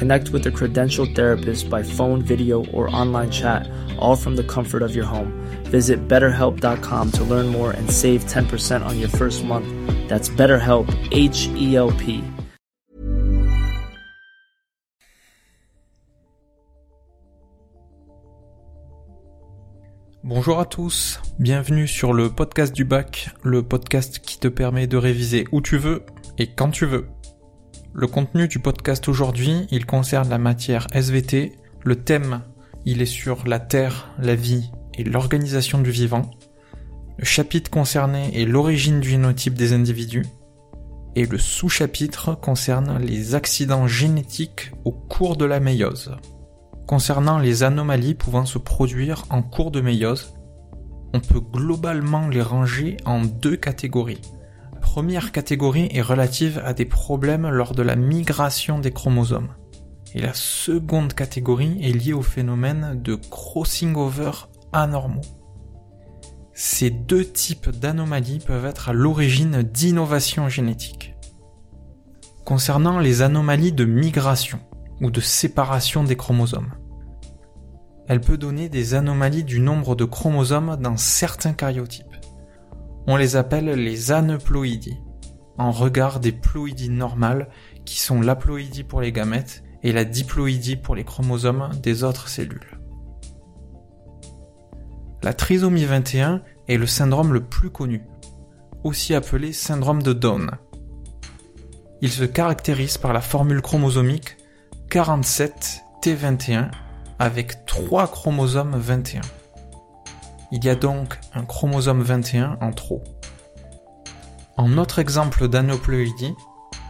Connect with a credentialed therapist by phone, video, or online chat, all from the comfort of your home. Visit betterhelp.com to learn more and save 10% on your first month. That's BetterHelp, H E L P. Bonjour à tous, bienvenue sur le podcast du bac, le podcast qui te permet de réviser où tu veux et quand tu veux. Le contenu du podcast aujourd'hui, il concerne la matière SVT, le thème, il est sur la Terre, la vie et l'organisation du vivant. Le chapitre concerné est l'origine du génotype des individus. Et le sous-chapitre concerne les accidents génétiques au cours de la méiose. Concernant les anomalies pouvant se produire en cours de méiose, on peut globalement les ranger en deux catégories. La première catégorie est relative à des problèmes lors de la migration des chromosomes. Et la seconde catégorie est liée au phénomène de crossing over anormaux. Ces deux types d'anomalies peuvent être à l'origine d'innovations génétiques. Concernant les anomalies de migration ou de séparation des chromosomes, elle peut donner des anomalies du nombre de chromosomes dans certains caryotypes. On les appelle les aneuploïdies, en regard des ploïdies normales qui sont l'haploïdie pour les gamètes et la diploïdie pour les chromosomes des autres cellules. La trisomie 21 est le syndrome le plus connu, aussi appelé syndrome de Down. Il se caractérise par la formule chromosomique 47T21 avec 3 chromosomes 21. Il y a donc un chromosome 21 en trop. En autre exemple d'aneuploïdie,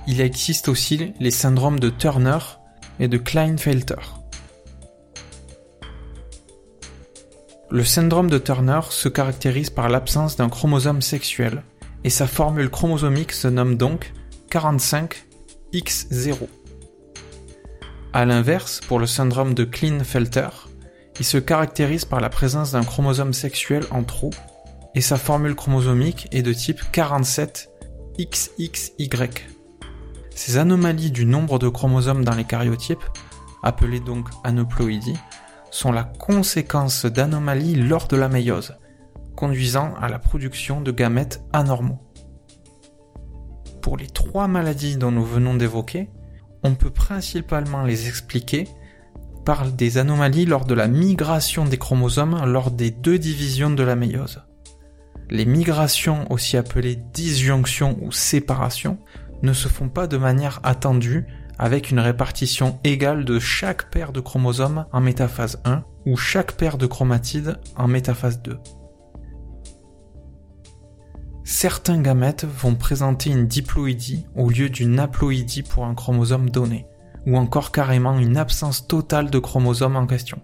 il existe aussi les syndromes de Turner et de Klinefelter. Le syndrome de Turner se caractérise par l'absence d'un chromosome sexuel, et sa formule chromosomique se nomme donc 45X0. A l'inverse, pour le syndrome de Klinefelter, il se caractérise par la présence d'un chromosome sexuel en trop, et sa formule chromosomique est de type 47XXY. Ces anomalies du nombre de chromosomes dans les caryotypes, appelées donc aneuploïdies, sont la conséquence d'anomalies lors de la méiose, conduisant à la production de gamètes anormaux. Pour les trois maladies dont nous venons d'évoquer, on peut principalement les expliquer par des anomalies lors de la migration des chromosomes lors des deux divisions de la méiose. Les migrations, aussi appelées disjonction ou séparation, ne se font pas de manière attendue avec une répartition égale de chaque paire de chromosomes en métaphase 1 ou chaque paire de chromatides en métaphase 2. Certains gamètes vont présenter une diploïdie au lieu d'une haploïdie pour un chromosome donné, ou encore carrément une absence totale de chromosome en question.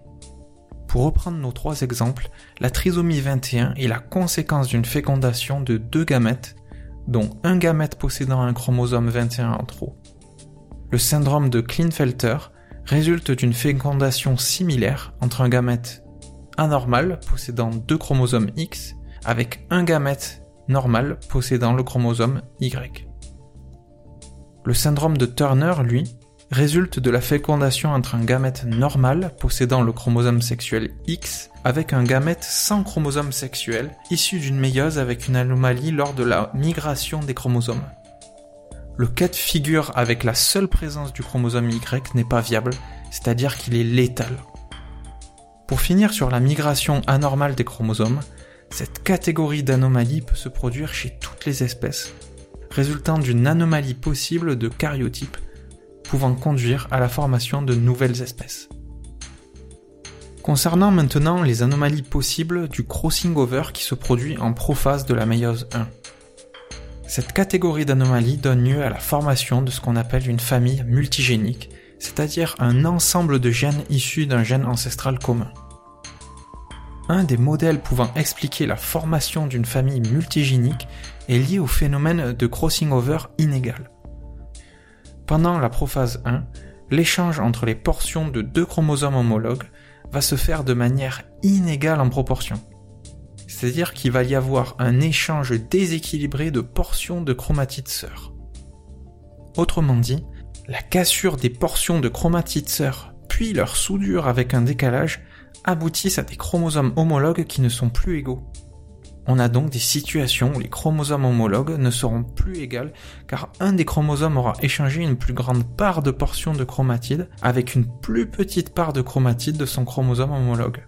Pour reprendre nos trois exemples, la trisomie 21 est la conséquence d'une fécondation de deux gamètes, dont un gamète possédant un chromosome 21 en trop. Le syndrome de Klinefelter résulte d'une fécondation similaire entre un gamète anormal possédant deux chromosomes X avec un gamète normal possédant le chromosome Y. Le syndrome de Turner, lui, résulte de la fécondation entre un gamète normal possédant le chromosome sexuel X avec un gamète sans chromosome sexuel issu d'une méiose avec une anomalie lors de la migration des chromosomes. Le cas de figure avec la seule présence du chromosome Y n'est pas viable, c'est-à-dire qu'il est létal. Pour finir sur la migration anormale des chromosomes, cette catégorie d'anomalies peut se produire chez toutes les espèces, résultant d'une anomalie possible de cariotype pouvant conduire à la formation de nouvelles espèces. Concernant maintenant les anomalies possibles du crossing over qui se produit en prophase de la méiose 1. Cette catégorie d'anomalies donne lieu à la formation de ce qu'on appelle une famille multigénique, c'est-à-dire un ensemble de gènes issus d'un gène ancestral commun. Un des modèles pouvant expliquer la formation d'une famille multigénique est lié au phénomène de crossing over inégal. Pendant la prophase 1, l'échange entre les portions de deux chromosomes homologues va se faire de manière inégale en proportion. C'est-à-dire qu'il va y avoir un échange déséquilibré de portions de chromatides sœurs. Autrement dit, la cassure des portions de chromatides sœurs puis leur soudure avec un décalage aboutissent à des chromosomes homologues qui ne sont plus égaux. On a donc des situations où les chromosomes homologues ne seront plus égales car un des chromosomes aura échangé une plus grande part de portions de chromatide avec une plus petite part de chromatide de son chromosome homologue.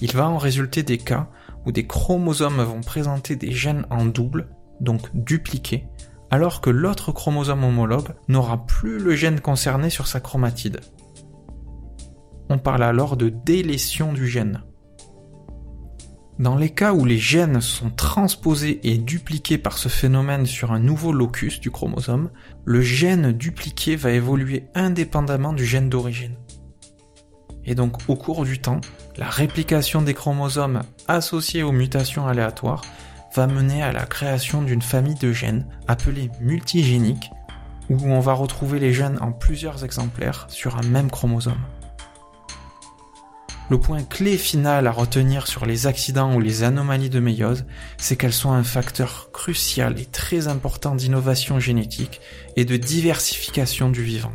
Il va en résulter des cas où des chromosomes vont présenter des gènes en double, donc dupliqués, alors que l'autre chromosome homologue n'aura plus le gène concerné sur sa chromatide. On parle alors de délétion du gène. Dans les cas où les gènes sont transposés et dupliqués par ce phénomène sur un nouveau locus du chromosome, le gène dupliqué va évoluer indépendamment du gène d'origine. Et donc au cours du temps, la réplication des chromosomes associés aux mutations aléatoires va mener à la création d'une famille de gènes appelée multigénique, où on va retrouver les gènes en plusieurs exemplaires sur un même chromosome. Le point clé final à retenir sur les accidents ou les anomalies de méiose, c'est qu'elles sont un facteur crucial et très important d'innovation génétique et de diversification du vivant.